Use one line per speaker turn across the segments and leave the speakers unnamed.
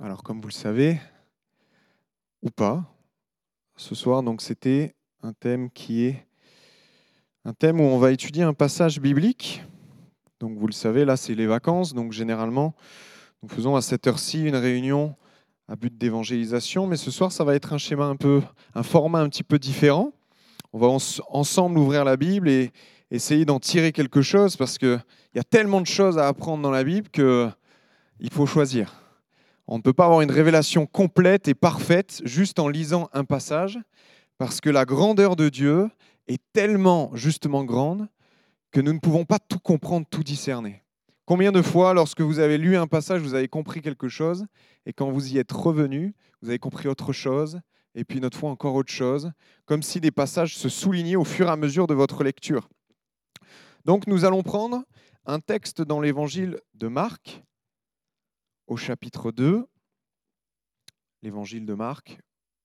Alors, comme vous le savez, ou pas, ce soir, donc c'était un thème qui est un thème où on va étudier un passage biblique. Donc, vous le savez, là, c'est les vacances. Donc, généralement, nous faisons à cette heure-ci une réunion à but d'évangélisation. Mais ce soir, ça va être un schéma un peu, un format un petit peu différent. On va ensemble ouvrir la Bible et essayer d'en tirer quelque chose parce qu'il y a tellement de choses à apprendre dans la Bible qu'il faut choisir. On ne peut pas avoir une révélation complète et parfaite juste en lisant un passage, parce que la grandeur de Dieu est tellement justement grande que nous ne pouvons pas tout comprendre, tout discerner. Combien de fois, lorsque vous avez lu un passage, vous avez compris quelque chose, et quand vous y êtes revenu, vous avez compris autre chose, et puis une autre fois encore autre chose, comme si des passages se soulignaient au fur et à mesure de votre lecture. Donc nous allons prendre un texte dans l'évangile de Marc, au chapitre 2, l'évangile de Marc,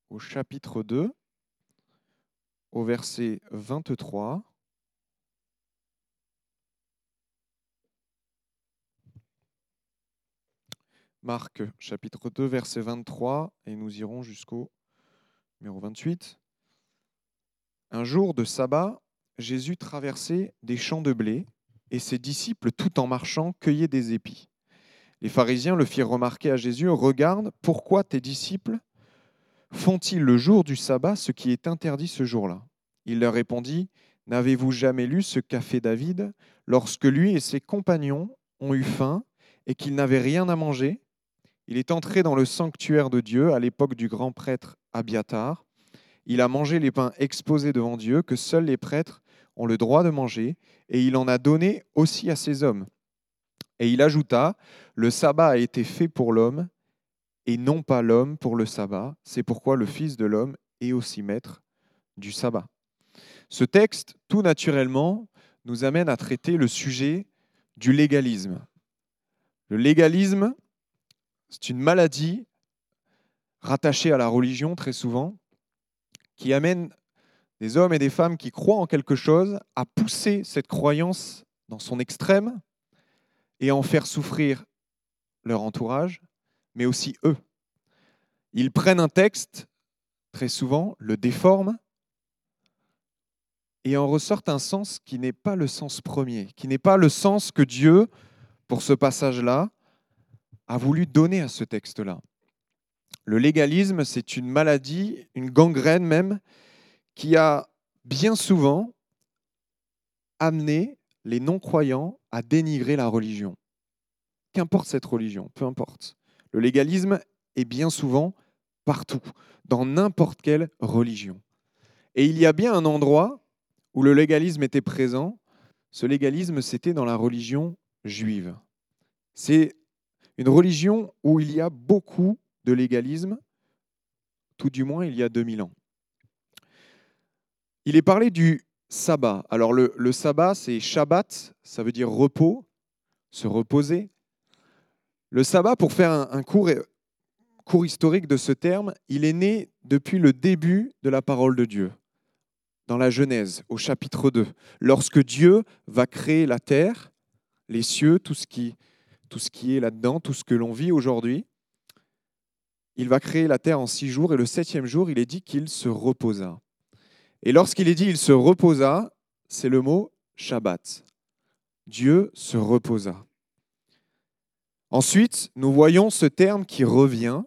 au chapitre 2, au verset 23. Marc chapitre 2 verset 23 et nous irons jusqu'au numéro 28. Un jour de sabbat, Jésus traversait des champs de blé et ses disciples tout en marchant cueillaient des épis. Les pharisiens le firent remarquer à Jésus, Regarde, pourquoi tes disciples font-ils le jour du sabbat ce qui est interdit ce jour-là? Il leur répondit, N'avez-vous jamais lu ce qu'a fait David lorsque lui et ses compagnons ont eu faim et qu'ils n'avaient rien à manger? Il est entré dans le sanctuaire de Dieu à l'époque du grand prêtre Abiatar. Il a mangé les pains exposés devant Dieu que seuls les prêtres ont le droit de manger, et il en a donné aussi à ses hommes. Et il ajouta, Le sabbat a été fait pour l'homme, et non pas l'homme pour le sabbat. C'est pourquoi le Fils de l'homme est aussi maître du sabbat. Ce texte, tout naturellement, nous amène à traiter le sujet du légalisme. Le légalisme, c'est une maladie rattachée à la religion très souvent, qui amène des hommes et des femmes qui croient en quelque chose à pousser cette croyance dans son extrême et en faire souffrir leur entourage, mais aussi eux. Ils prennent un texte, très souvent, le déforment et en ressortent un sens qui n'est pas le sens premier, qui n'est pas le sens que Dieu, pour ce passage-là, a voulu donner à ce texte-là. Le légalisme, c'est une maladie, une gangrène même, qui a bien souvent amené les non-croyants à dénigrer la religion. Qu'importe cette religion, peu importe. Le légalisme est bien souvent partout, dans n'importe quelle religion. Et il y a bien un endroit où le légalisme était présent. Ce légalisme, c'était dans la religion juive. C'est une religion où il y a beaucoup de légalisme, tout du moins il y a 2000 ans. Il est parlé du sabbat. Alors le, sabbat, c'est Shabbat, ça veut dire repos, se reposer. Le sabbat, pour faire un, cours, cours historique de ce terme, il est né depuis le début de la parole de Dieu, dans la Genèse, au chapitre 2, lorsque Dieu va créer la terre, les cieux, tout ce qui, tout ce qui est là-dedans, tout ce que l'on vit aujourd'hui. Il va créer la terre en six jours et le septième jour, il est dit qu'il se reposa. Et lorsqu'il est dit il se reposa, c'est le mot Shabbat. Dieu se reposa. Ensuite, nous voyons ce terme qui revient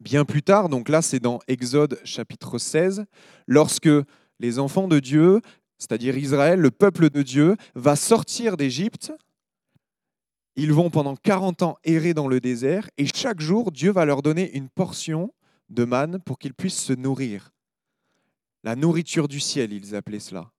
bien plus tard, donc là c'est dans Exode chapitre 16, lorsque les enfants de Dieu, c'est-à-dire Israël, le peuple de Dieu, va sortir d'Égypte. Ils vont pendant 40 ans errer dans le désert et chaque jour, Dieu va leur donner une portion de manne pour qu'ils puissent se nourrir. La nourriture du ciel, ils appelaient cela.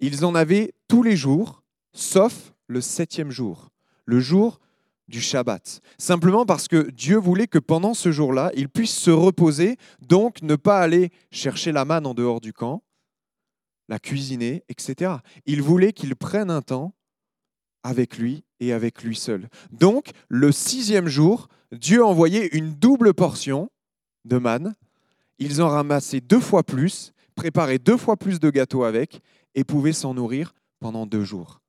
Ils en avaient tous les jours, sauf le septième jour, le jour du Shabbat. Simplement parce que Dieu voulait que pendant ce jour-là, ils puissent se reposer, donc ne pas aller chercher la manne en dehors du camp, la cuisiner, etc. Il voulait qu'ils prennent un temps avec lui et avec lui seul. Donc, le sixième jour, Dieu envoyait une double portion de manne ils en ramassaient deux fois plus, préparaient deux fois plus de gâteaux avec et pouvaient s'en nourrir pendant deux jours.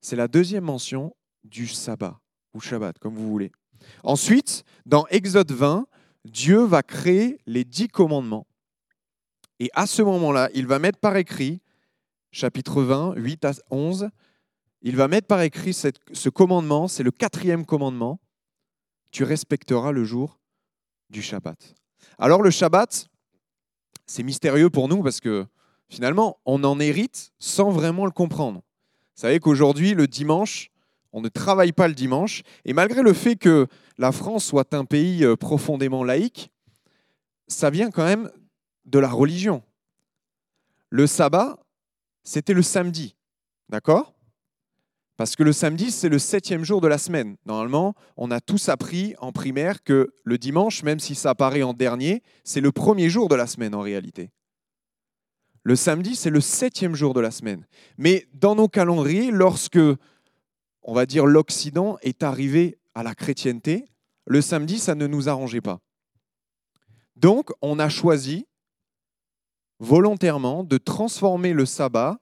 C'est la deuxième mention du sabbat, ou Shabbat, comme vous voulez. Ensuite, dans Exode 20, Dieu va créer les dix commandements. Et à ce moment-là, il va mettre par écrit, chapitre 20, 8 à 11, il va mettre par écrit ce commandement, c'est le quatrième commandement, tu respecteras le jour du Shabbat. Alors le Shabbat, c'est mystérieux pour nous parce que finalement, on en hérite sans vraiment le comprendre. Vous savez qu'aujourd'hui, le dimanche, on ne travaille pas le dimanche, et malgré le fait que la France soit un pays euh, profondément laïque, ça vient quand même de la religion. Le sabbat, c'était le samedi, d'accord? Parce que le samedi, c'est le septième jour de la semaine. Normalement, on a tous appris en primaire que le dimanche, même si ça apparaît en dernier, c'est le premier jour de la semaine en réalité. Le samedi, c'est le septième jour de la semaine. Mais dans nos calendriers, lorsque, on va dire, l'Occident est arrivé à la chrétienté, le samedi, ça ne nous arrangeait pas. Donc, on a choisi volontairement de transformer le sabbat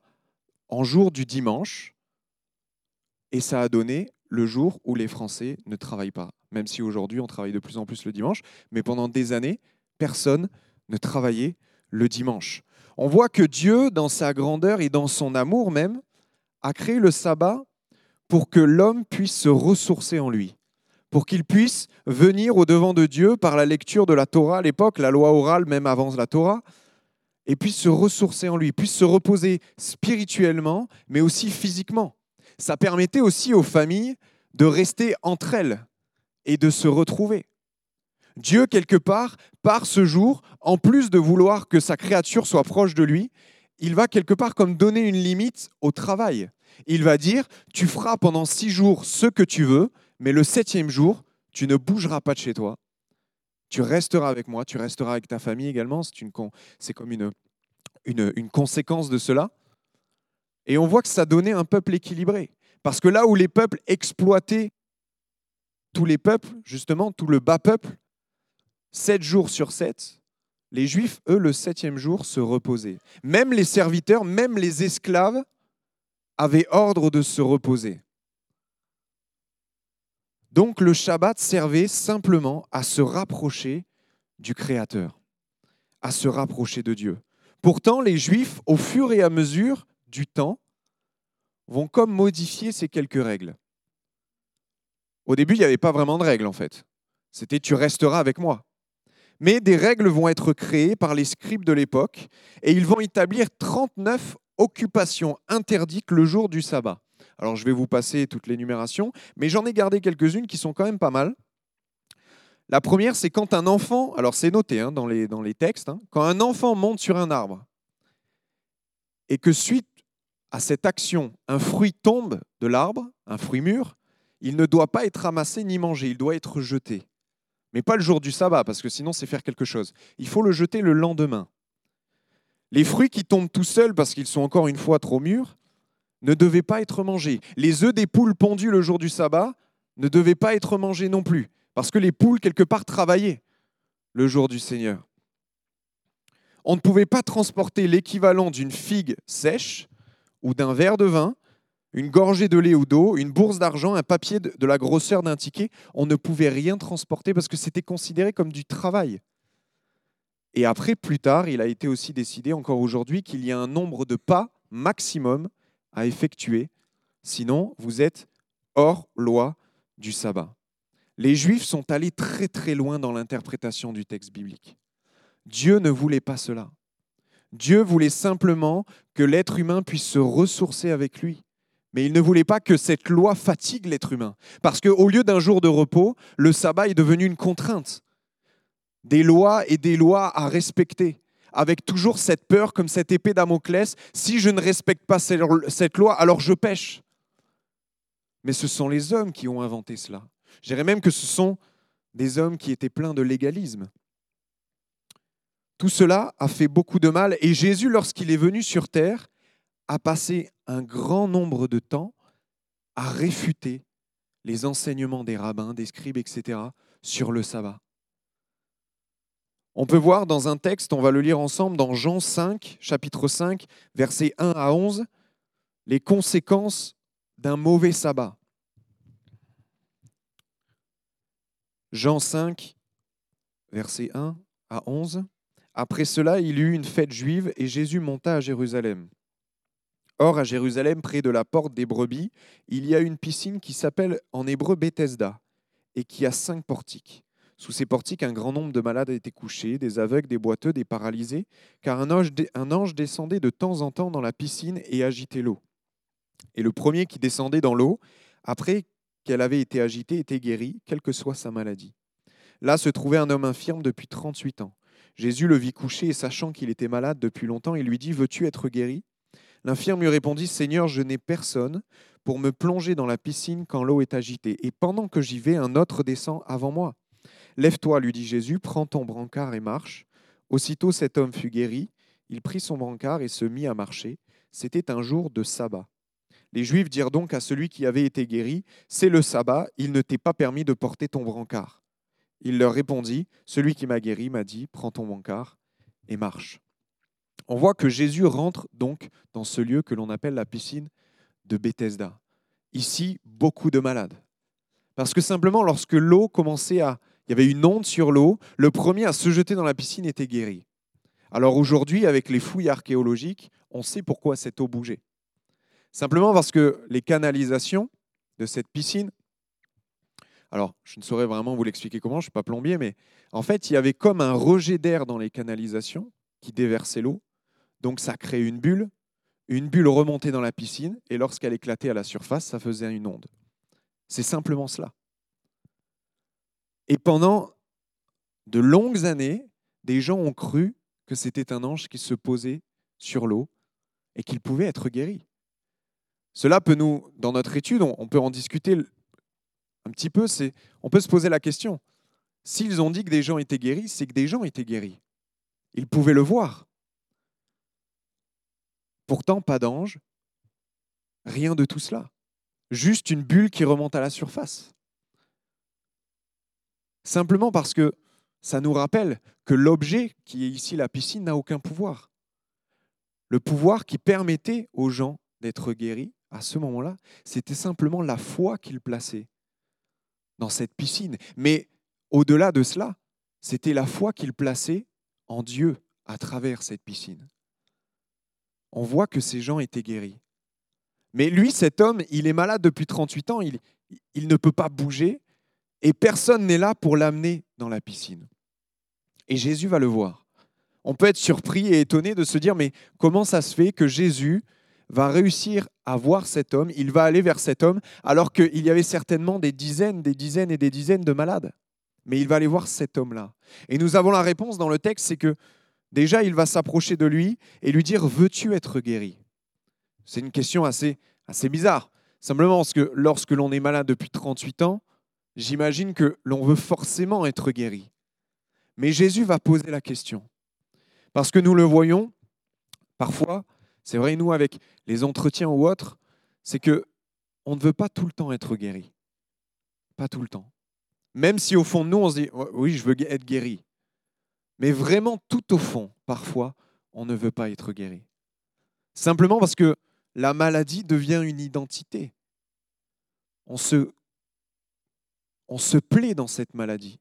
en jour du dimanche, et ça a donné le jour où les Français ne travaillent pas, même si aujourd'hui on travaille de plus en plus le dimanche, mais pendant des années, personne ne travaillait le dimanche. On voit que Dieu, dans sa grandeur et dans son amour même, a créé le sabbat pour que l'homme puisse se ressourcer en lui, pour qu'il puisse venir au devant de Dieu par la lecture de la Torah à l'époque, la loi orale même avant la Torah, et puisse se ressourcer en lui, puisse se reposer spirituellement, mais aussi physiquement. Ça permettait aussi aux familles de rester entre elles et de se retrouver. Dieu, quelque part, par ce jour, en plus de vouloir que sa créature soit proche de lui, il va quelque part comme donner une limite au travail. Il va dire, tu feras pendant six jours ce que tu veux, mais le septième jour, tu ne bougeras pas de chez toi, tu resteras avec moi, tu resteras avec ta famille également. C'est comme une, une, conséquence de cela. Et on voit que ça donnait un peuple équilibré. Parce que là où les peuples exploitaient tous les peuples, justement, tout le bas peuple, sept jours sur sept, les Juifs, eux, le septième jour, se reposaient. Même les serviteurs, même les esclaves avaient ordre de se reposer. Donc le Shabbat servait simplement à se rapprocher du Créateur, à se rapprocher de Dieu. Pourtant, les Juifs, au fur et à mesure du temps, vont comme modifier ces quelques règles. Au début, il n'y avait pas vraiment de règles en fait. C'était tu resteras avec moi. Mais des règles vont être créées par les scribes de l'époque et ils vont établir 39 occupations interdites le jour du sabbat. Alors je vais vous passer toute l'énumération, mais j'en ai gardé quelques-unes qui sont quand même pas mal. La première, c'est quand un enfant, alors c'est noté hein, dans, les, dans les textes, hein, quand un enfant monte sur un arbre et que suite à cette action, un fruit tombe de l'arbre, un fruit mûr, il ne doit pas être ramassé ni mangé, il doit être jeté. Mais pas le jour du sabbat, parce que sinon c'est faire quelque chose. Il faut le jeter le lendemain. Les fruits qui tombent tout seuls parce qu'ils sont encore une fois trop mûrs, ne devaient pas être mangés. Les œufs des poules pondus le jour du sabbat ne devaient pas être mangés non plus, parce que les poules, quelque part, travaillaient le jour du Seigneur. On ne pouvait pas transporter l'équivalent d'une figue sèche ou d'un verre de vin, une gorgée de lait ou d'eau, une bourse d'argent, un papier de la grosseur d'un ticket. On ne pouvait rien transporter parce que c'était considéré comme du travail. Et après, plus tard, il a été aussi décidé, encore aujourd'hui, qu'il y a un nombre de pas maximum à effectuer, sinon vous êtes hors loi du sabbat. Les Juifs sont allés très très loin dans l'interprétation du texte biblique. Dieu ne voulait pas cela. Dieu voulait simplement que l'être humain puisse se ressourcer avec lui. Mais il ne voulait pas que cette loi fatigue l'être humain. Parce qu'au lieu d'un jour de repos, le sabbat est devenu une contrainte. Des lois et des lois à respecter avec toujours cette peur, comme cette épée Damoclès, si je ne respecte pas cette loi, alors je pêche. Mais ce sont les hommes qui ont inventé cela. Je dirais même que ce sont des hommes qui étaient pleins de légalisme. Tout cela a fait beaucoup de mal et Jésus, lorsqu'il est venu sur terre, a passé un grand nombre de temps à réfuter les enseignements des rabbins, des scribes, etc., sur le sabbat. On peut voir dans un texte, on va le lire ensemble, dans Jean 5, chapitre 5, versets 1 à 11, les conséquences d'un mauvais sabbat. Jean 5, verset 1 à 11. Après cela, il y eut une fête juive et Jésus monta à Jérusalem. Or, à Jérusalem, près de la porte des brebis, il y a une piscine qui s'appelle en hébreu Bethesda et qui a cinq portiques. Sous ces portiques, un grand nombre de malades étaient couchés, des aveugles, des boiteux, des paralysés, car un ange, un ange descendait de temps en temps dans la piscine et agitait l'eau. Et le premier qui descendait dans l'eau, après qu'elle avait été agitée, était guéri, quelle que soit sa maladie. Là se trouvait un homme infirme depuis 38 ans. Jésus le vit couché et sachant qu'il était malade depuis longtemps, il lui dit, Veux-tu être guéri? L'infirme lui répondit, Seigneur, je n'ai personne pour me plonger dans la piscine quand l'eau est agitée. Et pendant que j'y vais, un autre descend avant moi. Lève-toi, lui dit Jésus, prends ton brancard et marche. Aussitôt cet homme fut guéri, il prit son brancard et se mit à marcher. C'était un jour de sabbat. Les Juifs dirent donc à celui qui avait été guéri, C'est le sabbat, il ne t'est pas permis de porter ton brancard. Il leur répondit, Celui qui m'a guéri m'a dit, Prends ton brancard et marche. On voit que Jésus rentre donc dans ce lieu que l'on appelle la piscine de Bethesda. Ici, beaucoup de malades. Parce que simplement, lorsque l'eau commençait à... Il y avait une onde sur l'eau, le premier à se jeter dans la piscine était guéri. Alors aujourd'hui, avec les fouilles archéologiques, on sait pourquoi cette eau bougeait. Simplement parce que les canalisations de cette piscine, alors je ne saurais vraiment vous l'expliquer comment, je ne suis pas plombier, mais en fait, il y avait comme un rejet d'air dans les canalisations qui déversait l'eau. Donc ça créait une bulle une bulle remontait dans la piscine et lorsqu'elle éclatait à la surface, ça faisait une onde. C'est simplement cela. Et pendant de longues années, des gens ont cru que c'était un ange qui se posait sur l'eau et qu'il pouvait être guéri. Cela peut nous, dans notre étude, on peut en discuter un petit peu, on peut se poser la question. S'ils ont dit que des gens étaient guéris, c'est que des gens étaient guéris. Ils pouvaient le voir. Pourtant, pas d'ange, rien de tout cela. Juste une bulle qui remonte à la surface. Simplement parce que ça nous rappelle que l'objet qui est ici la piscine n'a aucun pouvoir. Le pouvoir qui permettait aux gens d'être guéris à ce moment-là, c'était simplement la foi qu'ils plaçaient dans cette piscine. Mais au-delà de cela, c'était la foi qu'ils plaçaient en Dieu à travers cette piscine on voit que ces gens étaient guéris. Mais lui, cet homme, il est malade depuis 38 ans, il, il ne peut pas bouger, et personne n'est là pour l'amener dans la piscine. Et Jésus va le voir. On peut être surpris et étonné de se dire, mais comment ça se fait que Jésus va réussir à voir cet homme, il va aller vers cet homme, alors qu'il y avait certainement des dizaines, des dizaines et des dizaines de malades. Mais il va aller voir cet homme-là. Et nous avons la réponse dans le texte, c'est que Déjà, il va s'approcher de lui et lui dire Veux-tu être guéri? C'est une question assez, assez bizarre. Simplement parce que lorsque l'on est malade depuis 38 ans, j'imagine que l'on veut forcément être guéri. Mais Jésus va poser la question. Parce que nous le voyons, parfois, c'est vrai, nous, avec les entretiens ou autres, c'est que on ne veut pas tout le temps être guéri. Pas tout le temps. Même si au fond de nous, on se dit Oui, je veux être guéri. Mais vraiment, tout au fond, parfois, on ne veut pas être guéri. Simplement parce que la maladie devient une identité. On se, on se plaît dans cette maladie.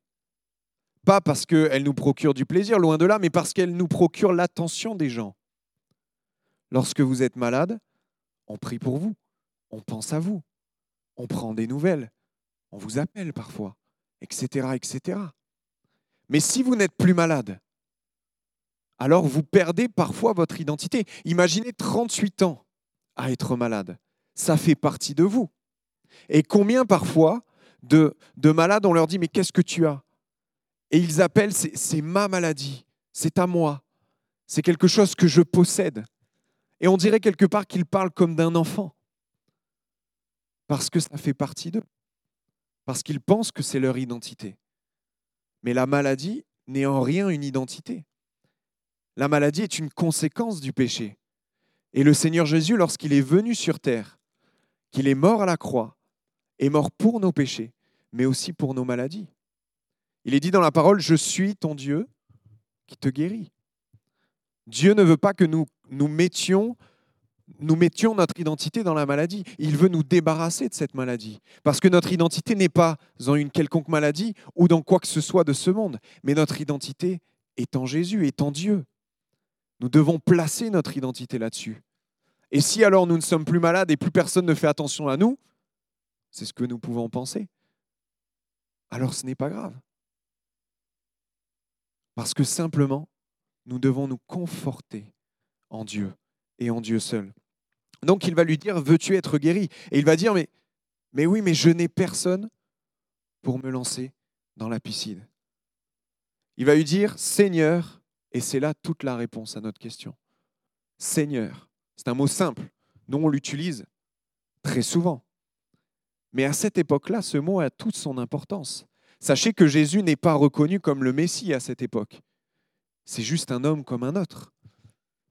Pas parce qu'elle nous procure du plaisir, loin de là, mais parce qu'elle nous procure l'attention des gens. Lorsque vous êtes malade, on prie pour vous, on pense à vous, on prend des nouvelles, on vous appelle parfois, etc., etc. Mais si vous n'êtes plus malade, alors vous perdez parfois votre identité. Imaginez 38 ans à être malade. Ça fait partie de vous. Et combien parfois de, de malades, on leur dit, mais qu'est-ce que tu as? Et ils appellent, c'est ma maladie, c'est à moi, c'est quelque chose que je possède. Et on dirait quelque part qu'ils parlent comme d'un enfant, parce que ça fait partie d'eux, parce qu'ils pensent que c'est leur identité. Mais la maladie n'est en rien une identité. La maladie est une conséquence du péché. Et le Seigneur Jésus, lorsqu'il est venu sur terre, qu'il est mort à la croix, est mort pour nos péchés, mais aussi pour nos maladies. Il est dit dans la parole, je suis ton Dieu qui te guérit. Dieu ne veut pas que nous nous mettions mettions notre identité dans la maladie. Il veut nous débarrasser de cette maladie. Parce que notre identité n'est pas dans une quelconque maladie ou dans quoi que ce soit de ce monde, mais notre identité est en Jésus, est en Dieu. Nous devons placer notre identité là-dessus. Et si alors nous ne sommes plus malades et plus personne ne fait attention à nous, c'est ce que nous pouvons penser, alors ce n'est pas grave. Parce que simplement, nous devons nous conforter en Dieu et en Dieu seul. Donc il va lui dire, veux-tu être guéri? Et il va dire, mais, mais oui, mais je n'ai personne pour me lancer dans la piscine. Il va lui dire, Seigneur, et c'est là toute la réponse à notre question. Seigneur, c'est un mot simple. Nous, on l'utilise très souvent. Mais à cette époque-là, ce mot a toute son importance. Sachez que Jésus n'est pas reconnu comme le Messie à cette époque. C'est juste un homme comme un autre.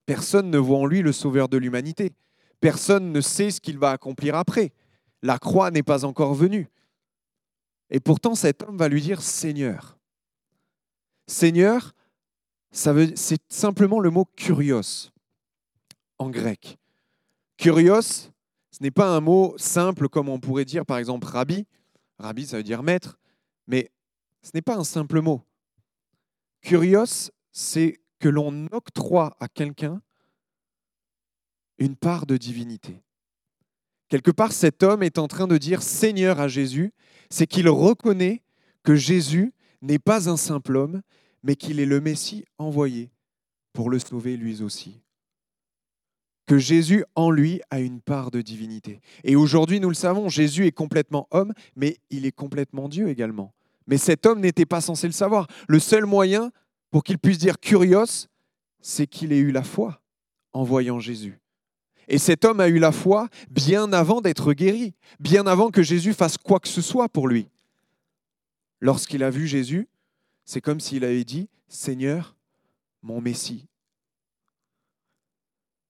Personne ne voit en lui le sauveur de l'humanité. Personne ne sait ce qu'il va accomplir après. La croix n'est pas encore venue. Et pourtant, cet homme va lui dire Seigneur. Seigneur, c'est simplement le mot kurios en grec. Kurios, ce n'est pas un mot simple comme on pourrait dire par exemple rabbi. Rabbi, ça veut dire maître, mais ce n'est pas un simple mot. Kurios, c'est que l'on octroie à quelqu'un une part de divinité. Quelque part, cet homme est en train de dire Seigneur à Jésus, c'est qu'il reconnaît que Jésus n'est pas un simple homme, mais qu'il est le Messie envoyé pour le sauver lui aussi. Que Jésus en lui a une part de divinité. Et aujourd'hui, nous le savons, Jésus est complètement homme, mais il est complètement Dieu également. Mais cet homme n'était pas censé le savoir. Le seul moyen pour qu'il puisse dire curios, c'est qu'il ait eu la foi en voyant Jésus. Et cet homme a eu la foi bien avant d'être guéri, bien avant que Jésus fasse quoi que ce soit pour lui. Lorsqu'il a vu Jésus, c'est comme s'il avait dit, Seigneur, mon Messie.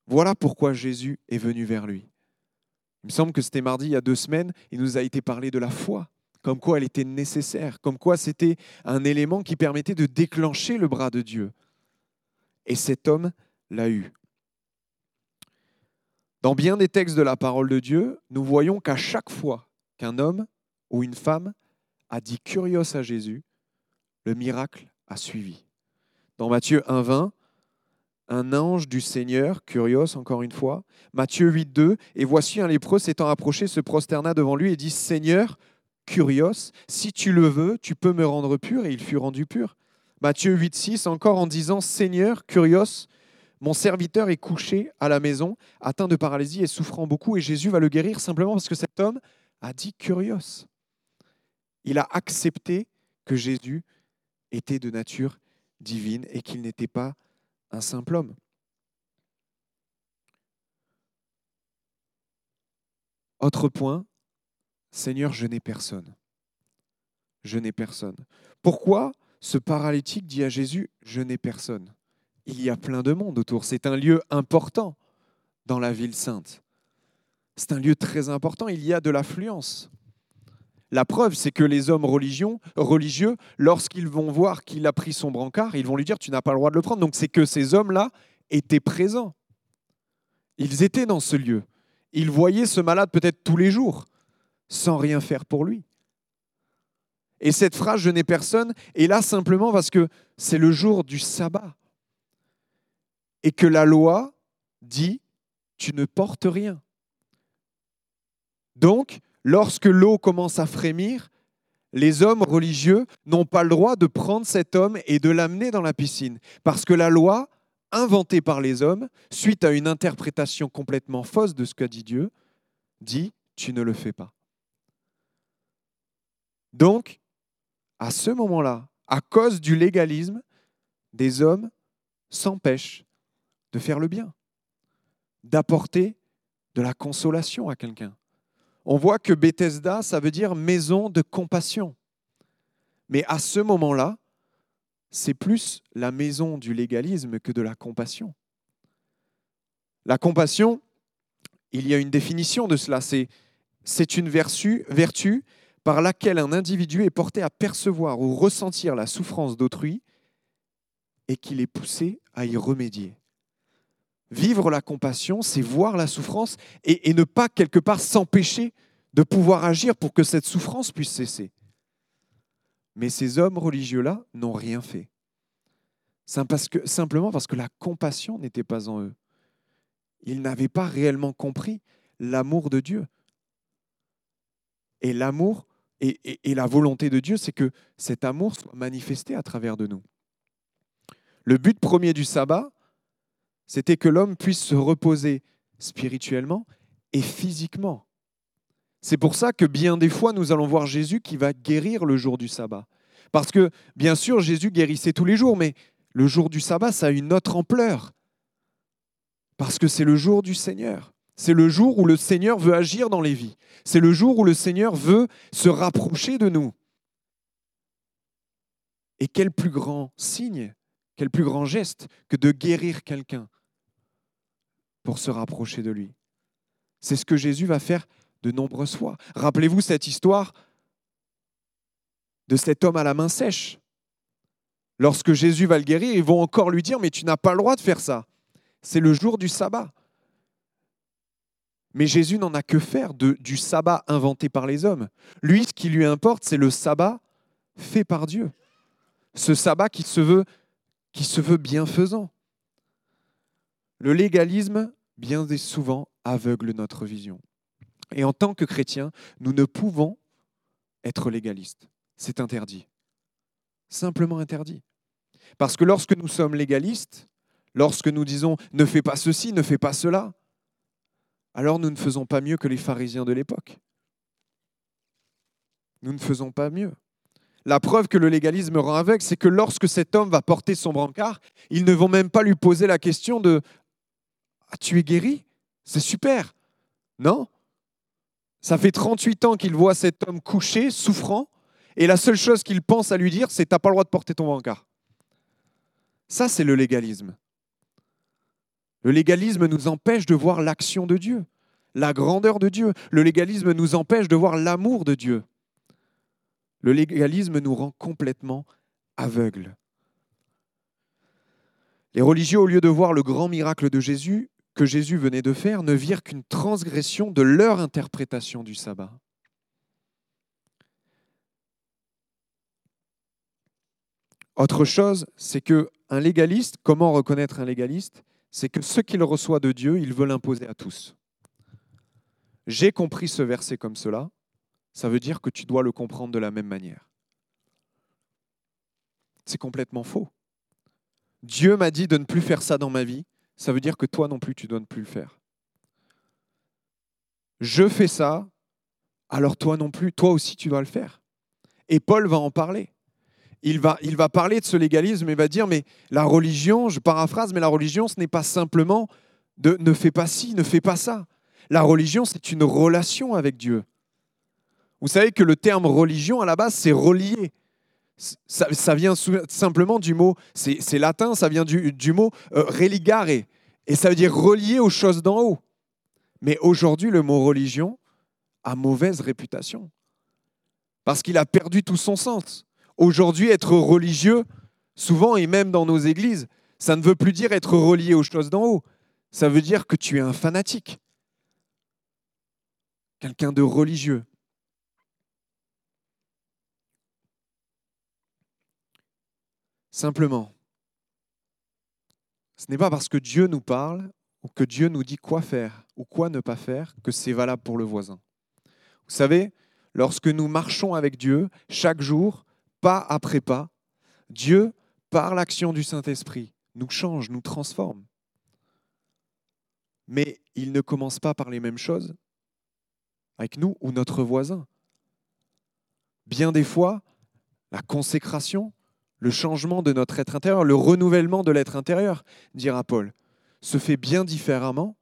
Voilà pourquoi Jésus est venu vers lui. Il me semble que c'était mardi, il y a deux semaines, il nous a été parlé de la foi comme quoi elle était nécessaire, comme quoi c'était un élément qui permettait de déclencher le bras de Dieu. Et cet homme l'a eu. Dans bien des textes de la parole de Dieu, nous voyons qu'à chaque fois qu'un homme ou une femme a dit curios à Jésus, le miracle a suivi. Dans Matthieu 1.20, un ange du Seigneur, curios encore une fois, Matthieu 8.2, et voici un lépreux s'étant approché, se prosterna devant lui et dit, Seigneur, curios, si tu le veux, tu peux me rendre pur, et il fut rendu pur. Matthieu 8, 6, encore en disant, Seigneur, curios, mon serviteur est couché à la maison, atteint de paralysie et souffrant beaucoup, et Jésus va le guérir simplement parce que cet homme a dit curios. Il a accepté que Jésus était de nature divine et qu'il n'était pas un simple homme. Autre point, Seigneur, je n'ai personne. Je n'ai personne. Pourquoi ce paralytique dit à Jésus, je n'ai personne? Il y a plein de monde autour. C'est un lieu important dans la ville sainte. C'est un lieu très important. Il y a de l'affluence. La preuve, c'est que les hommes religieux, lorsqu'ils vont voir qu'il a pris son brancard, ils vont lui dire, tu n'as pas le droit de le prendre. Donc c'est que ces hommes-là étaient présents. Ils étaient dans ce lieu. Ils voyaient ce malade peut-être tous les jours sans rien faire pour lui. Et cette phrase, je n'ai personne, est là simplement parce que c'est le jour du sabbat. Et que la loi dit, tu ne portes rien. Donc, lorsque l'eau commence à frémir, les hommes religieux n'ont pas le droit de prendre cet homme et de l'amener dans la piscine. Parce que la loi, inventée par les hommes, suite à une interprétation complètement fausse de ce qu'a dit Dieu, dit, tu ne le fais pas. Donc, à ce moment-là, à cause du légalisme, des hommes s'empêchent de faire le bien, d'apporter de la consolation à quelqu'un. On voit que Bethesda, ça veut dire maison de compassion. Mais à ce moment-là, c'est plus la maison du légalisme que de la compassion. La compassion, il y a une définition de cela, c'est une vertu, vertu par laquelle un individu est porté à percevoir ou ressentir la souffrance d'autrui et qu'il est poussé à y remédier. Vivre la compassion, c'est voir la souffrance et, ne pas quelque part s'empêcher de pouvoir agir pour que cette souffrance puisse cesser. Mais ces hommes religieux-là n'ont rien fait. simplement parce que la compassion n'était pas en eux. Ils n'avaient pas réellement compris l'amour de Dieu. Et l'amour et, la volonté de Dieu, c'est que cet amour soit manifesté à travers de nous. Le but premier du sabbat, c'était que l'homme puisse se reposer spirituellement et physiquement. C'est pour ça que bien des fois, nous allons voir Jésus qui va guérir le jour du sabbat. Parce que, bien sûr, Jésus guérissait tous les jours, mais le jour du sabbat, ça a une autre ampleur. Parce que c'est le jour du Seigneur. C'est le jour où le Seigneur veut agir dans les vies. C'est le jour où le Seigneur veut se rapprocher de nous. Et quel plus grand signe, quel plus grand geste que de guérir quelqu'un pour se rapprocher de lui. C'est ce que Jésus va faire de nombreuses fois. Rappelez-vous cette histoire de cet homme à la main sèche. Lorsque Jésus va le guérir, ils vont encore lui dire, mais tu n'as pas le droit de faire ça. C'est le jour du sabbat. Mais Jésus n'en a que faire du sabbat inventé par les hommes. Lui, ce qui lui importe, c'est le sabbat fait par Dieu. Ce sabbat qui se veut, qui se veut bienfaisant. Le légalisme, bien souvent, aveugle notre vision. Et en tant que chrétiens, nous ne pouvons être légalistes. C'est interdit. Simplement interdit. Parce que lorsque nous sommes légalistes, lorsque nous disons ne fais pas ceci, ne fais pas cela, alors nous ne faisons pas mieux que les pharisiens de l'époque. Nous ne faisons pas mieux. La preuve que le légalisme rend aveugle, c'est que lorsque cet homme va porter son brancard, ils ne vont même pas lui poser la question de ah, Tu es guéri? C'est super. Non ça fait 38 ans qu'il voit cet homme couché, souffrant, et la seule chose qu'il pense à lui dire, c'est T'as pas le droit de porter ton brancard. Ça, c'est le légalisme. Le légalisme nous empêche de voir l'action de Dieu, la grandeur de Dieu. Le légalisme nous empêche de voir l'amour de Dieu. Le légalisme nous rend complètement aveugles. Les religieux, au lieu de voir le grand miracle de Jésus, que Jésus venait de faire ne virent qu'une transgression de leur interprétation du sabbat. Autre chose, c'est que un légaliste, comment reconnaître un légaliste? C'est que ce qu'il reçoit de Dieu, il veut l'imposer à tous. J'ai compris ce verset comme cela, ça veut dire que tu dois le comprendre de la même manière. C'est complètement faux. Dieu m'a dit de ne plus faire ça dans ma vie, ça veut dire que toi non plus, tu dois ne plus le faire. Je fais ça, alors toi non plus, toi aussi, tu dois le faire. Et Paul va en parler. Il va, il va parler de ce légalisme et va dire, mais la religion, je paraphrase, mais la religion, ce n'est pas simplement de ne fais pas ci, ne fais pas ça. La religion, c'est une relation avec Dieu. Vous savez que le terme religion, à la base, c'est relié. Ça, vient simplement du mot, c'est latin, ça vient du, mot euh, religare, et ça veut dire relier aux choses d'en haut. Mais aujourd'hui, le mot religion a mauvaise réputation, parce qu'il a perdu tout son sens. Aujourd'hui, être religieux, souvent et même dans nos églises, ça ne veut plus dire être relié aux choses d'en haut, ça veut dire que tu es un fanatique, quelqu'un de religieux. Simplement, ce n'est pas parce que Dieu nous parle ou que Dieu nous dit quoi faire ou quoi ne pas faire que c'est valable pour le voisin. Vous savez, lorsque nous marchons avec Dieu chaque jour, pas après pas, Dieu, par l'action du Saint-Esprit, nous change, nous transforme. Mais il ne commence pas par les mêmes choses avec nous ou notre voisin. Bien des fois, la consécration, le changement de notre être intérieur, le renouvellement de l'être intérieur, dira Paul, se fait bien différemment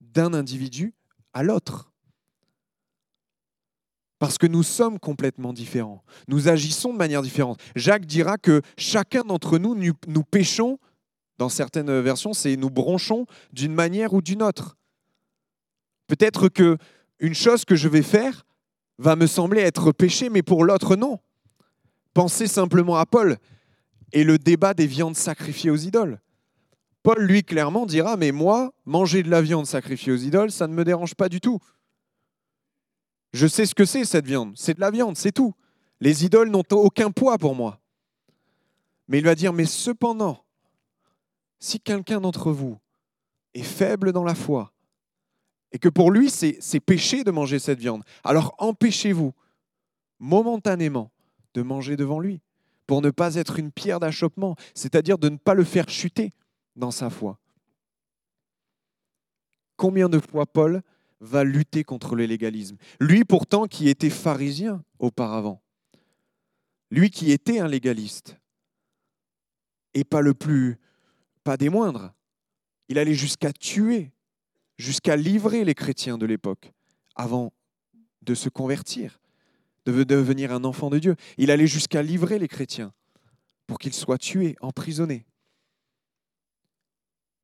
d'un individu à l'autre. Parce que nous sommes complètement différents. Nous agissons de manière différente. Jacques dira que chacun d'entre nous, nous péchons, dans certaines versions, c'est nous bronchons d'une manière ou d'une autre. Peut-être que une chose que je vais faire va me sembler être péché, mais pour l'autre, non. Pensez simplement à Paul et le débat des viandes sacrifiées aux idoles. Paul, lui, clairement dira, mais moi, manger de la viande sacrifiée aux idoles, ça ne me dérange pas du tout. Je sais ce que c'est cette viande, c'est de la viande, c'est tout. Les idoles n'ont aucun poids pour moi. Mais il va dire, mais cependant, si quelqu'un d'entre vous est faible dans la foi, et que pour lui c'est péché de manger cette viande, alors empêchez-vous momentanément de manger devant lui, pour ne pas être une pierre d'achoppement, c'est-à-dire de ne pas le faire chuter dans sa foi. Combien de fois Paul va lutter contre le légalisme Lui pourtant qui était pharisien auparavant, lui qui était un légaliste, et pas le plus, pas des moindres, il allait jusqu'à tuer, jusqu'à livrer les chrétiens de l'époque avant de se convertir de devenir un enfant de Dieu. Il allait jusqu'à livrer les chrétiens pour qu'ils soient tués, emprisonnés.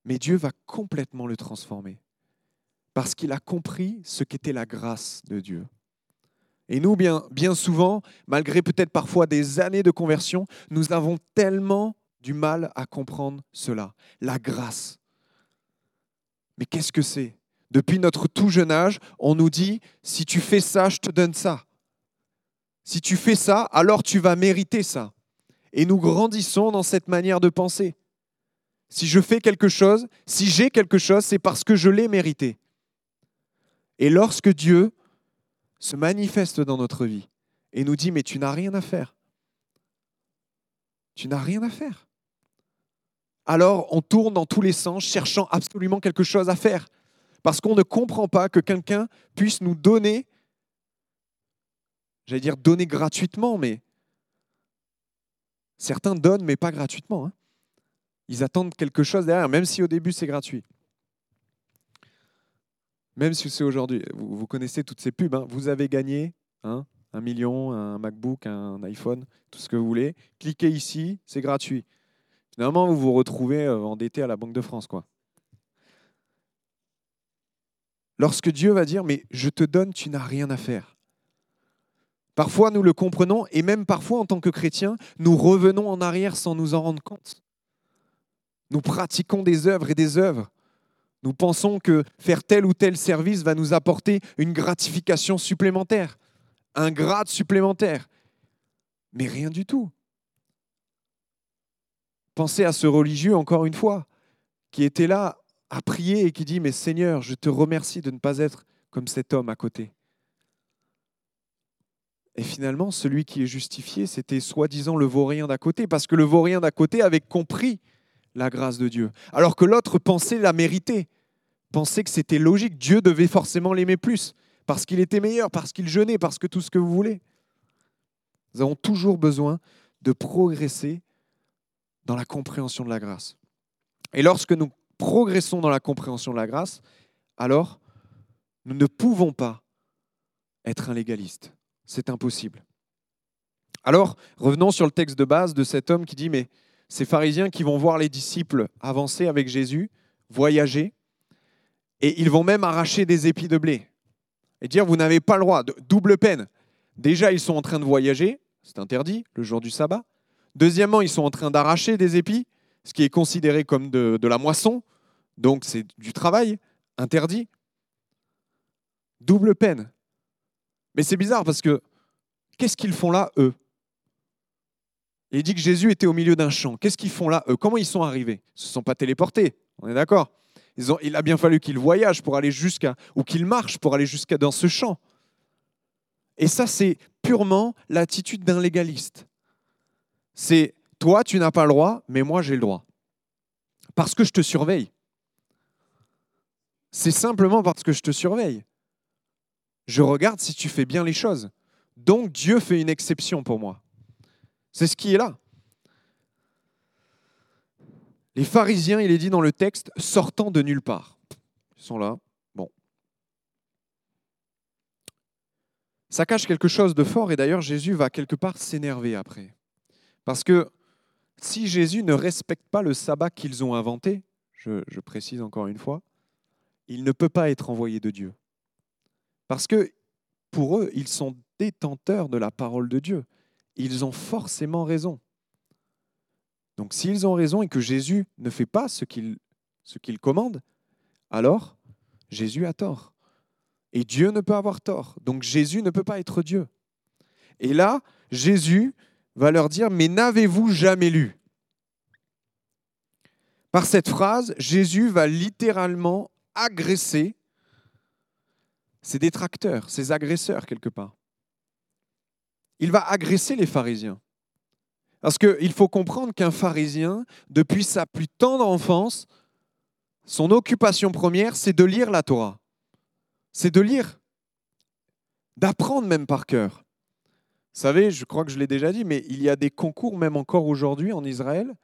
Mais Dieu va complètement le transformer parce qu'il a compris ce qu'était la grâce de Dieu. Et nous, bien, souvent, malgré peut-être parfois des années de conversion, nous avons tellement du mal à comprendre cela, la grâce. Mais qu'est-ce que c'est? Depuis notre tout jeune âge, on nous dit, si tu fais ça, je te donne ça. Si tu fais ça, alors tu vas mériter ça. Et nous grandissons dans cette manière de penser. Si je fais quelque chose, si j'ai quelque chose, c'est parce que je l'ai mérité. Et lorsque Dieu se manifeste dans notre vie et nous dit, mais tu n'as rien à faire, tu n'as rien à faire. Alors on tourne dans tous les sens cherchant absolument quelque chose à faire. Parce qu'on ne comprend pas que quelqu'un puisse nous donner j'allais dire donner gratuitement, mais certains donnent, mais pas gratuitement. Hein. Ils attendent quelque chose derrière, même si au début c'est gratuit. Même si c'est aujourd'hui, vous, connaissez toutes ces pubs, hein. vous avez gagné hein, un million, un MacBook, un iPhone, tout ce que vous voulez. Cliquez ici, c'est gratuit. Finalement, vous vous retrouvez euh, endetté à la Banque de France. Lorsque Dieu va dire, mais je te donne, tu n'as rien à faire. Parfois, nous le comprenons et même parfois, en tant que chrétiens, nous revenons en arrière sans nous en rendre compte. Nous pratiquons des œuvres et des œuvres. Nous pensons que faire tel ou tel service va nous apporter une gratification supplémentaire, un grade supplémentaire. Mais rien du tout. Pensez à ce religieux, encore une fois, qui était là à prier et qui dit, mais Seigneur, je te remercie de ne pas être comme cet homme à côté. Et finalement, celui qui est justifié, c'était soi-disant le vaurien d'à côté, parce que le vaurien d'à côté avait compris la grâce de Dieu, alors que l'autre pensait la mériter, pensait que c'était logique, Dieu devait forcément l'aimer plus, parce qu'il était meilleur, parce qu'il jeûnait, parce que tout ce que vous voulez. Nous avons toujours besoin de progresser dans la compréhension de la grâce. Et lorsque nous progressons dans la compréhension de la grâce, alors nous ne pouvons pas être un légaliste. C'est impossible. Alors, revenons sur le texte de base de cet homme qui dit, mais ces pharisiens qui vont voir les disciples avancer avec Jésus, voyager, et ils vont même arracher des épis de blé et dire, vous n'avez pas le droit, double peine. Déjà, ils sont en train de voyager, c'est interdit, le jour du sabbat. Deuxièmement, ils sont en train d'arracher des épis, ce qui est considéré comme de, de la moisson, donc c'est du travail, interdit. Double peine. Mais c'est bizarre parce que qu'est-ce qu'ils font là, eux? Il dit que Jésus était au milieu d'un champ. Qu'est-ce qu'ils font là, eux? Comment ils sont arrivés? Ils ne se sont pas téléportés, on est d'accord? Il a bien fallu qu'ils voyagent pour aller jusqu'à, ou qu'ils marchent pour aller jusqu'à dans ce champ. Et ça, c'est purement l'attitude d'un légaliste. C'est toi, tu n'as pas le droit, mais moi, j'ai le droit. Parce que je te surveille. C'est simplement parce que je te surveille. Je regarde si tu fais bien les choses. Donc Dieu fait une exception pour moi. C'est ce qui est là. Les pharisiens, il est dit dans le texte, sortant de nulle part. Ils sont là. Bon. Ça cache quelque chose de fort et d'ailleurs Jésus va quelque part s'énerver après. Parce que si Jésus ne respecte pas le sabbat qu'ils ont inventé, je, je précise encore une fois, il ne peut pas être envoyé de Dieu. Parce que pour eux, ils sont détenteurs de la parole de Dieu. Ils ont forcément raison. Donc s'ils ont raison et que Jésus ne fait pas ce qu'ils ce qu'il commande, alors Jésus a tort. Et Dieu ne peut avoir tort. Donc Jésus ne peut pas être Dieu. Et là, Jésus va leur dire, mais n'avez-vous jamais lu? Par cette phrase, Jésus va littéralement agresser ses détracteurs, ses agresseurs quelque part. Il va agresser les pharisiens. Parce qu'il faut comprendre qu'un pharisien, depuis sa plus tendre enfance, son occupation première, c'est de lire la Torah. C'est de lire, d'apprendre même par cœur. Vous savez, je crois que je l'ai déjà dit, mais il y a des concours, même encore aujourd'hui en Israël,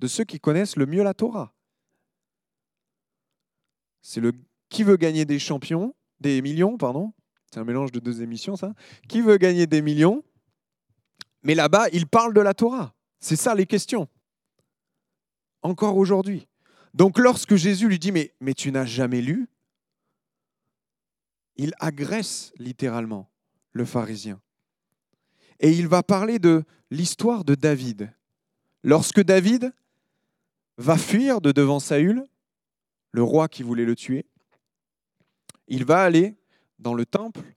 de ceux qui connaissent le mieux la Torah. C'est le qui veut gagner des champions, des millions, pardon. C'est un mélange de deux émissions, ça. Qui veut gagner des millions Mais là-bas, il parle de la Torah. C'est ça les questions. Encore aujourd'hui. Donc lorsque Jésus lui dit, mais, tu n'as jamais lu, il agresse littéralement le pharisien et il va parler de l'histoire de David. Lorsque David va fuir de devant Saül, le roi qui voulait le tuer, il va aller dans le temple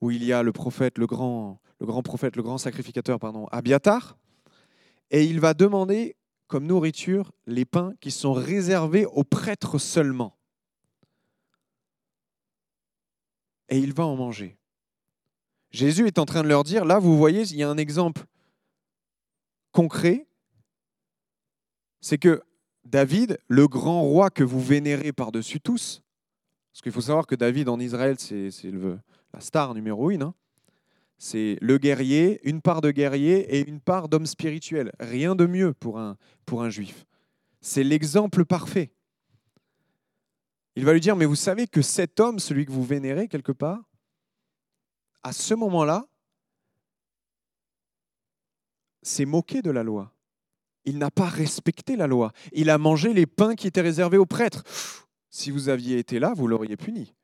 où il y a le prophète, le grand, le grand prophète, le grand sacrificateur, pardon, Abiatar, et il va demander comme nourriture les pains qui sont réservés aux prêtres seulement. Et il va en manger. Jésus est en train de leur dire, là, vous voyez, il y a un exemple concret, c'est que David, le grand roi que vous vénérez par-dessus tous, parce qu'il faut savoir que David en Israël, c'est la star numéro une, hein, c'est le guerrier, une part de guerrier et une part d'homme spirituel. Rien de mieux pour un, pour un juif. C'est l'exemple parfait. Il va lui dire, mais vous savez que cet homme, celui que vous vénérez quelque part, à ce moment-là, s'est moqué de la loi. Il n'a pas respecté la loi. Il a mangé les pains qui étaient réservés aux prêtres. Si vous aviez été là, vous l'auriez puni.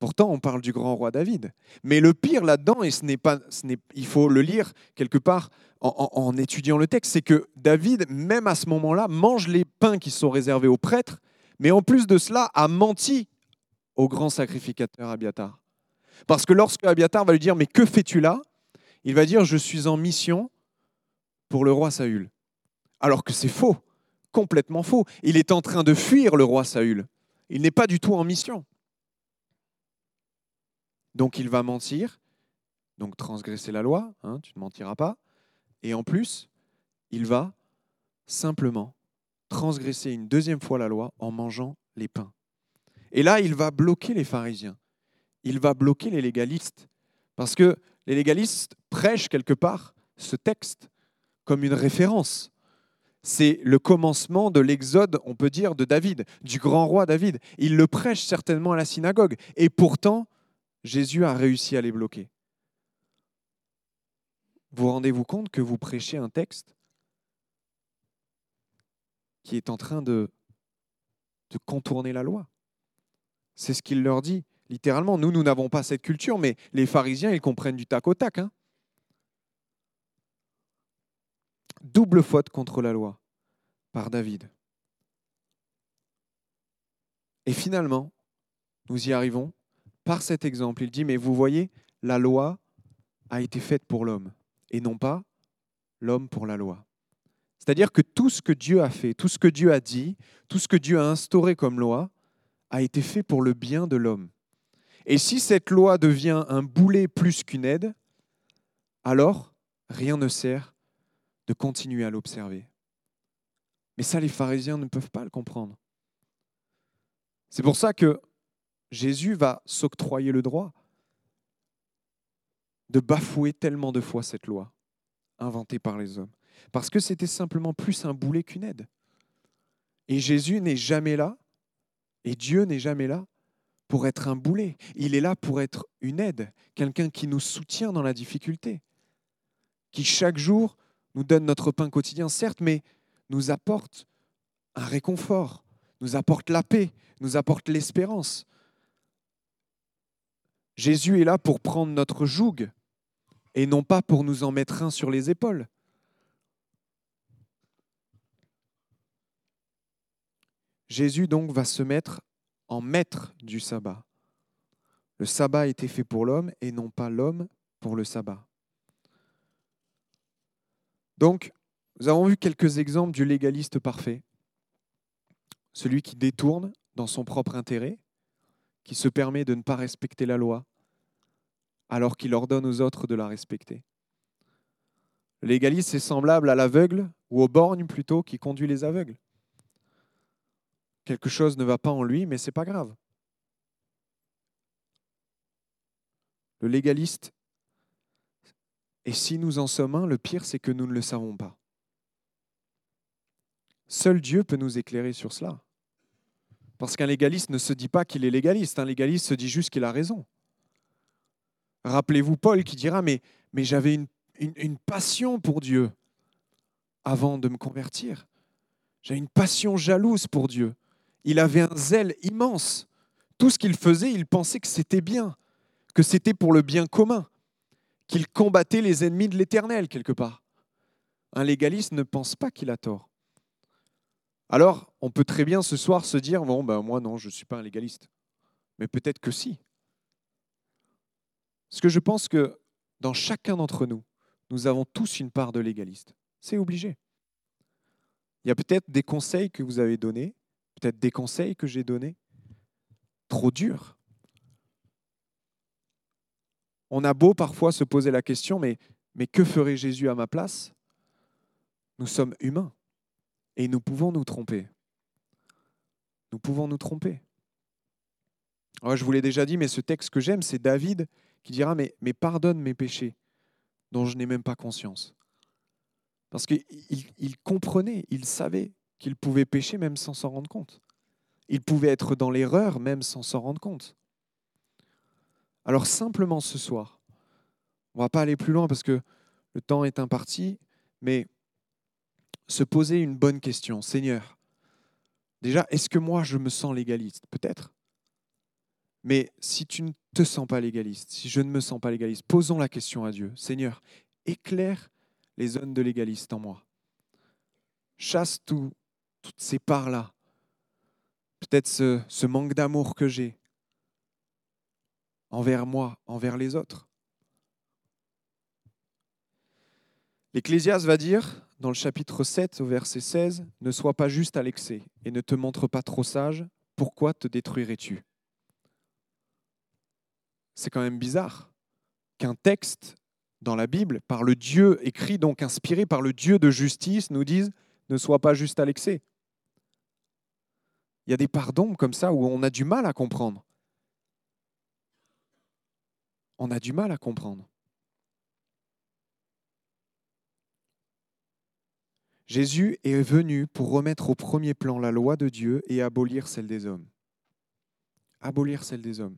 Pourtant, on parle du grand roi David. Mais le pire là-dedans, et ce n'est pas, ce n'est, il faut le lire quelque part en, en étudiant le texte, c'est que David, même à ce moment-là, mange les pains qui sont réservés aux prêtres, mais en plus de cela, a menti au grand sacrificateur Abiatar. Parce que lorsque Abiatar va lui dire Mais que fais-tu là? Il va dire Je suis en mission pour le roi Saül. Alors que c'est faux, complètement faux. Il est en train de fuir le roi Saül. Il n'est pas du tout en mission. Donc il va mentir, donc transgresser la loi, hein, tu ne mentiras pas. Et en plus, il va simplement transgresser une deuxième fois la loi en mangeant les pains. Et là, il va bloquer les pharisiens il va bloquer les légalistes. Parce que les légalistes prêchent quelque part ce texte comme une référence. C'est le commencement de l'exode, on peut dire, de David, du grand roi David. Il le prêche certainement à la synagogue. Et pourtant, Jésus a réussi à les bloquer. Vous rendez-vous compte que vous prêchez un texte qui est en train de, contourner la loi? C'est ce qu'il leur dit. Littéralement, nous, nous n'avons pas cette culture, mais les pharisiens, ils comprennent du tac au tac. Hein. Double faute contre la loi par David. Et finalement, nous y arrivons par cet exemple. Il dit, mais vous voyez, la loi a été faite pour l'homme et non pas l'homme pour la loi. C'est-à-dire que tout ce que Dieu a fait, tout ce que Dieu a dit, tout ce que Dieu a instauré comme loi, a été fait pour le bien de l'homme. Et si cette loi devient un boulet plus qu'une aide, alors rien ne sert de continuer à l'observer. Mais ça, les pharisiens ne peuvent pas le comprendre. C'est pour ça que Jésus va s'octroyer le droit de bafouer tellement de fois cette loi inventée par les hommes. Parce que c'était simplement plus un boulet qu'une aide. Et Jésus n'est jamais là, et Dieu n'est jamais là pour être un boulet. Il est là pour être une aide, quelqu'un qui nous soutient dans la difficulté, qui chaque jour nous donne notre pain quotidien, certes, mais nous apporte un réconfort, nous apporte la paix, nous apporte l'espérance. Jésus est là pour prendre notre joug et non pas pour nous en mettre un sur les épaules. Jésus donc va se mettre en maître du sabbat. Le sabbat a été fait pour l'homme et non pas l'homme pour le sabbat. Donc, nous avons vu quelques exemples du légaliste parfait. Celui qui détourne dans son propre intérêt, qui se permet de ne pas respecter la loi, alors qu'il ordonne aux autres de la respecter. Légaliste est semblable à l'aveugle, ou au borgne plutôt, qui conduit les aveugles. Quelque chose ne va pas en lui, mais ce n'est pas grave. Le légaliste, et si nous en sommes un, le pire, c'est que nous ne le savons pas. Seul Dieu peut nous éclairer sur cela. Parce qu'un légaliste ne se dit pas qu'il est légaliste, un légaliste se dit juste qu'il a raison. Rappelez-vous Paul qui dira, mais, j'avais une, une passion pour Dieu avant de me convertir. J'avais une passion jalouse pour Dieu. Il avait un zèle immense. Tout ce qu'il faisait, il pensait que c'était bien, que c'était pour le bien commun, qu'il combattait les ennemis de l'Éternel quelque part. Un légaliste ne pense pas qu'il a tort. Alors, on peut très bien ce soir se dire, bon, ben moi non, je ne suis pas un légaliste. Mais peut-être que si. Parce que je pense que dans chacun d'entre nous, nous avons tous une part de légaliste. C'est obligé. Il y a peut-être des conseils que vous avez donnés, peut-être des conseils que j'ai donnés, trop durs. On a beau parfois se poser la question, mais, mais que ferait Jésus à ma place? Nous sommes humains et nous pouvons nous tromper. Nous pouvons nous tromper. je vous l'ai déjà dit, mais ce texte que j'aime, c'est David qui dira, mais, pardonne mes péchés dont je n'ai même pas conscience. Parce qu'il il comprenait, il savait qu'il pouvait pécher même sans s'en rendre compte. Il pouvait être dans l'erreur même sans s'en rendre compte. Alors simplement ce soir, on va pas aller plus loin parce que le temps est imparti, mais se poser une bonne question. Seigneur, déjà, est-ce que moi je me sens légaliste? Peut-être. Mais si tu ne te sens pas légaliste, si je ne me sens pas légaliste, posons la question à Dieu. Seigneur, éclaire les zones de légaliste en moi. Chasse tout, toutes ces parts-là. Peut-être ce, manque d'amour que j'ai envers moi, envers les autres. L'Ecclésiaste va dire, dans le chapitre 7, au verset 16, Ne sois pas juste à l'excès et ne te montre pas trop sage, pourquoi te détruirais-tu? C'est quand même bizarre qu'un texte dans la Bible, par le Dieu écrit, donc inspiré par le Dieu de justice, nous dise Ne sois pas juste à l'excès. Il y a des pardons comme ça où on a du mal à comprendre. On a du mal à comprendre. Jésus est venu pour remettre au premier plan la loi de Dieu et abolir celle des hommes. Abolir celle des hommes.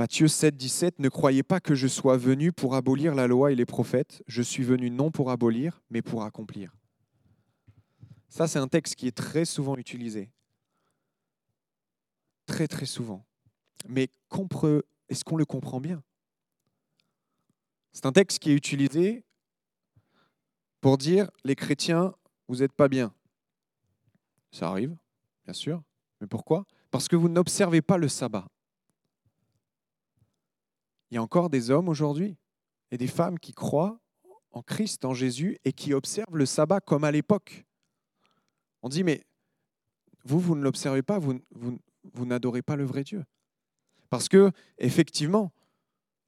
Matthieu 7, 17, Ne croyez pas que je sois venu pour abolir la loi et les prophètes. Je suis venu non pour abolir, mais pour accomplir. Ça, c'est un texte qui est très souvent utilisé. Très, très souvent. Mais est-ce qu'on le comprend bien? C'est un texte qui est utilisé pour dire les chrétiens, vous n'êtes pas bien. Ça arrive, bien sûr. Mais pourquoi? Parce que vous n'observez pas le sabbat. Il y a encore des hommes aujourd'hui et des femmes qui croient en Christ, en Jésus, et qui observent le sabbat comme à l'époque. On dit, mais vous, vous ne l'observez pas, vous, vous, n'adorez pas le vrai Dieu. Parce que, effectivement,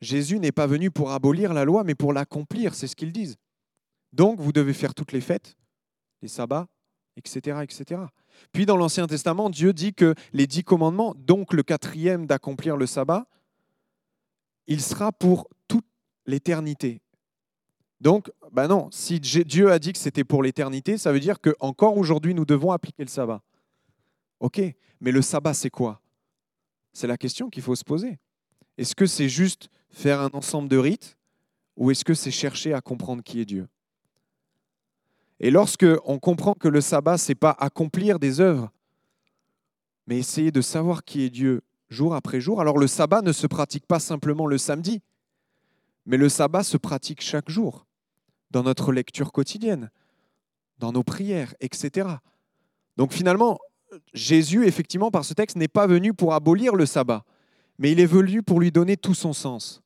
Jésus n'est pas venu pour abolir la loi, mais pour l'accomplir, c'est ce qu'ils disent. Donc, vous devez faire toutes les fêtes, les sabbats, etc., etc. Puis, dans l'Ancien Testament, Dieu dit que les dix commandements, donc le quatrième d'accomplir le sabbat, il sera pour toute l'éternité. Donc, ben non, si Dieu a dit que c'était pour l'éternité, ça veut dire qu'encore aujourd'hui, nous devons appliquer le sabbat. Ok, mais le sabbat, c'est quoi? C'est la question qu'il faut se poser. Est-ce que c'est juste faire un ensemble de rites ou est-ce que c'est chercher à comprendre qui est Dieu? Et lorsque on comprend que le sabbat, c'est pas accomplir des œuvres, mais essayer de savoir qui est Dieu jour après jour, alors le sabbat ne se pratique pas simplement le samedi, mais le sabbat se pratique chaque jour dans notre lecture quotidienne, dans nos prières, etc. Donc finalement, Jésus, effectivement, par ce texte, n'est pas venu pour abolir le sabbat, mais il est venu pour lui donner tout son sens.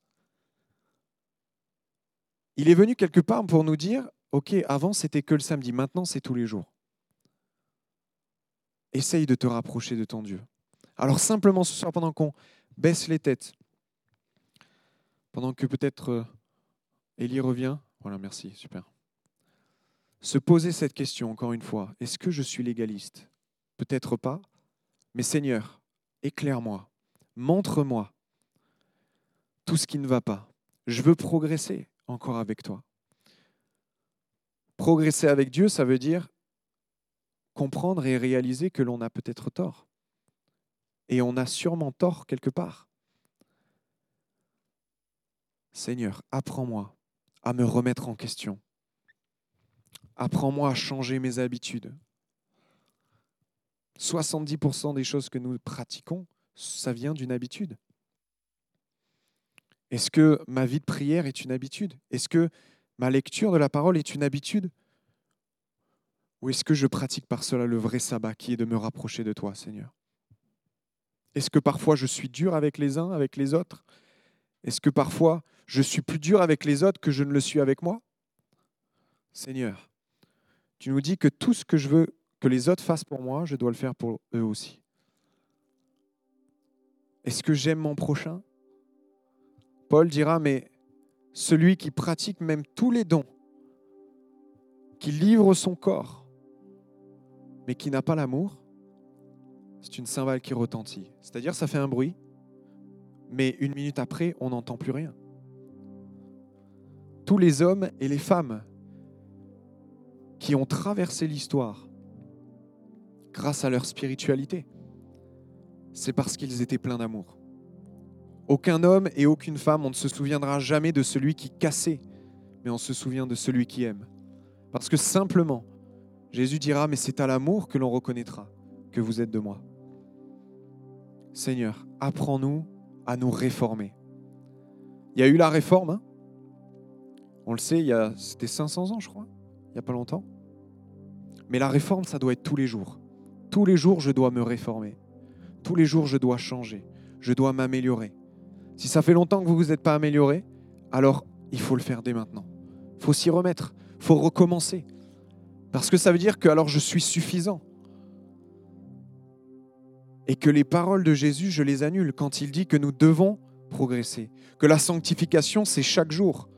Il est venu quelque part pour nous dire, OK, avant c'était que le samedi, maintenant c'est tous les jours. Essaye de te rapprocher de ton Dieu. Alors simplement ce soir, pendant qu'on baisse les têtes, pendant que peut-être euh, Élie revient, voilà, merci, super. Se poser cette question encore une fois, est-ce que je suis légaliste? Peut-être pas, mais Seigneur, éclaire-moi, montre-moi tout ce qui ne va pas. Je veux progresser encore avec toi. Progresser avec Dieu, ça veut dire comprendre et réaliser que l'on a peut-être tort. Et on a sûrement tort quelque part. Seigneur, apprends-moi à me remettre en question. Apprends-moi à changer mes habitudes. 70% des choses que nous pratiquons, ça vient d'une habitude. Est-ce que ma vie de prière est une habitude? Est-ce que ma lecture de la parole est une habitude? Ou est-ce que je pratique par cela le vrai sabbat qui est de me rapprocher de toi, Seigneur? Est-ce que parfois je suis dur avec les uns, avec les autres? Est-ce que parfois je suis plus dur avec les autres que je ne le suis avec moi? Seigneur, tu nous dis que tout ce que je veux que les autres fassent pour moi, je dois le faire pour eux aussi. Est-ce que j'aime mon prochain? Paul dira, mais celui qui pratique même tous les dons, qui livre son corps, mais qui n'a pas l'amour, c'est une cymbale qui retentit. C'est-à-dire, ça fait un bruit, mais une minute après, on n'entend plus rien. Tous les hommes et les femmes qui ont traversé l'histoire grâce à leur spiritualité, c'est parce qu'ils étaient pleins d'amour. Aucun homme et aucune femme, on ne se souviendra jamais de celui qui cassait, mais on se souvient de celui qui aime. Parce que simplement, Jésus dira, mais c'est à l'amour que l'on reconnaîtra que vous êtes de moi. Seigneur, apprends-nous à nous réformer. Il y a eu la réforme, hein on le sait, c'était 500 ans, je crois, il n'y a pas longtemps. Mais la réforme, ça doit être tous les jours. Tous les jours, je dois me réformer. Tous les jours, je dois changer. Je dois m'améliorer. Si ça fait longtemps que vous ne vous êtes pas amélioré, alors il faut le faire dès maintenant. Il faut s'y remettre. Il faut recommencer. Parce que ça veut dire que alors je suis suffisant. Et que les paroles de Jésus, je les annule quand il dit que nous devons progresser. Que la sanctification, c'est chaque jour,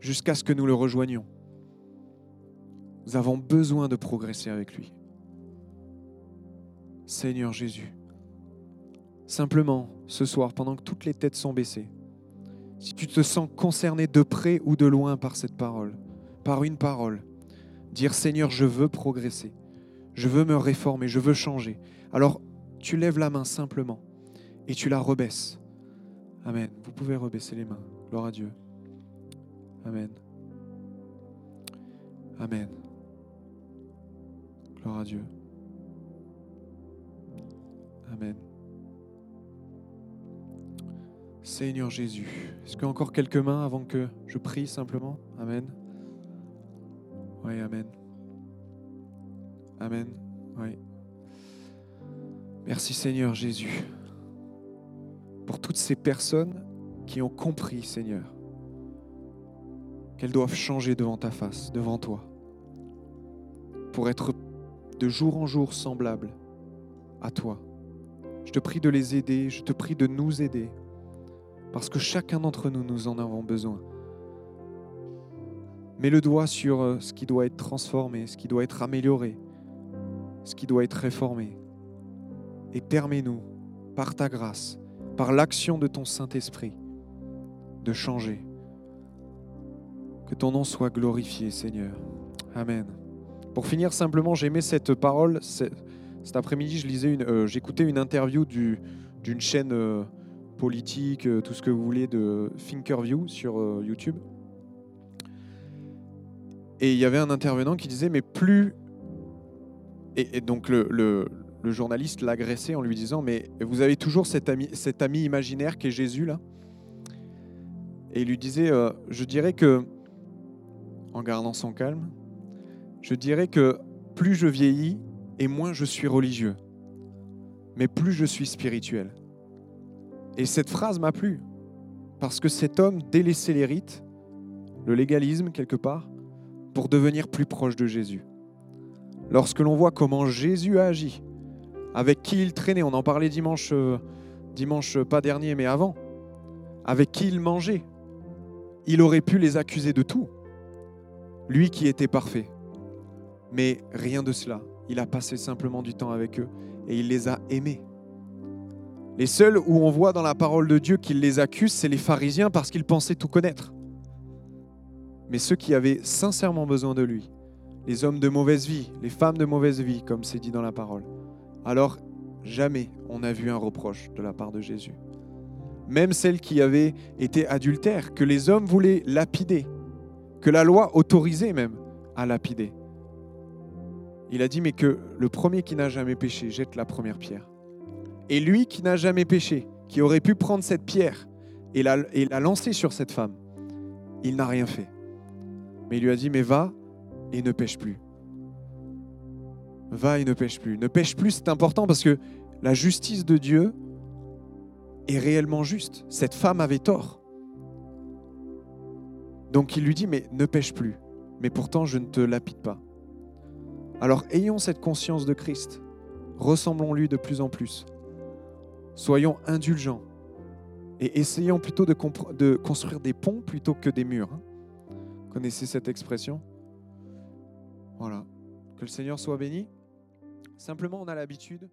jusqu'à ce que nous le rejoignions. Nous avons besoin de progresser avec lui. Seigneur Jésus, simplement ce soir, pendant que toutes les têtes sont baissées, si tu te sens concerné de près ou de loin par cette parole, par une parole, dire Seigneur, je veux progresser, je veux me réformer, je veux changer. Alors tu lèves la main simplement et tu la rebaisses. Amen. Vous pouvez rebaisser les mains. Gloire à Dieu. Amen. Amen. Gloire à Dieu. Amen. Seigneur Jésus, est-ce qu'il y a encore quelques mains avant que je prie simplement? Amen. Oui, Amen. Amen. Oui. Merci Seigneur Jésus pour toutes ces personnes qui ont compris, Seigneur, qu'elles doivent changer devant ta face, devant toi, pour être de jour en jour semblables à toi. Je te prie de les aider, je te prie de nous aider, parce que chacun d'entre nous, nous en avons besoin. Mets le doigt sur euh, ce qui doit être transformé, ce qui doit être amélioré, ce qui doit être réformé. Et permets-nous, par ta grâce, par l'action de ton Saint-Esprit, de changer. Que ton nom soit glorifié, Seigneur. Amen. Pour finir, simplement, j'aimais cette parole. Cet après-midi, je une, euh, j'écoutais une interview du, d'une chaîne euh, politique, euh, tout ce que vous voulez, de Thinkerview sur YouTube. Et il y avait un intervenant qui disait, mais plus... Et, donc le, le journaliste l'agressait en lui disant, mais vous avez toujours cet ami, imaginaire qui est Jésus là? Et il lui disait, je dirais que, en gardant son calme, je dirais que plus je vieillis, et moins je suis religieux, mais plus je suis spirituel. Et cette phrase m'a plu, parce que cet homme délaissait les rites, le légalisme quelque part, pour devenir plus proche de Jésus. Lorsque l'on voit comment Jésus a agi, avec qui il traînait, on en parlait dimanche, euh, dimanche pas dernier, mais avant, avec qui il mangeait, il aurait pu les accuser de tout, lui qui était parfait. Mais rien de cela. Il a passé simplement du temps avec eux et il les a aimés. Les seuls où on voit dans la parole de Dieu qu'il les accuse, c'est les pharisiens parce qu'ils pensaient tout connaître. Mais ceux qui avaient sincèrement besoin de lui, les hommes de mauvaise vie, les femmes de mauvaise vie, comme c'est dit dans la parole, alors jamais on n'a vu un reproche de la part de Jésus. Même celles qui avaient été adultères, que les hommes voulaient lapider, que la loi autorisait même à lapider. Il a dit, mais que le premier qui n'a jamais péché jette la première pierre. Et lui qui n'a jamais péché, qui aurait pu prendre cette pierre et la, et la lancer sur cette femme, il n'a rien fait. Mais il lui a dit, mais va et ne pêche plus. Va et ne pêche plus. Ne pêche plus, c'est important parce que la justice de Dieu est réellement juste. Cette femme avait tort. Donc il lui dit, mais ne pêche plus. Mais pourtant, je ne te lapide pas. Alors ayons cette conscience de Christ. Ressemblons-lui de plus en plus. Soyons indulgents. Et essayons plutôt de, construire des ponts plutôt que des murs. Hein. Connaissez cette expression? Voilà. Que le Seigneur soit béni. Simplement, on a l'habitude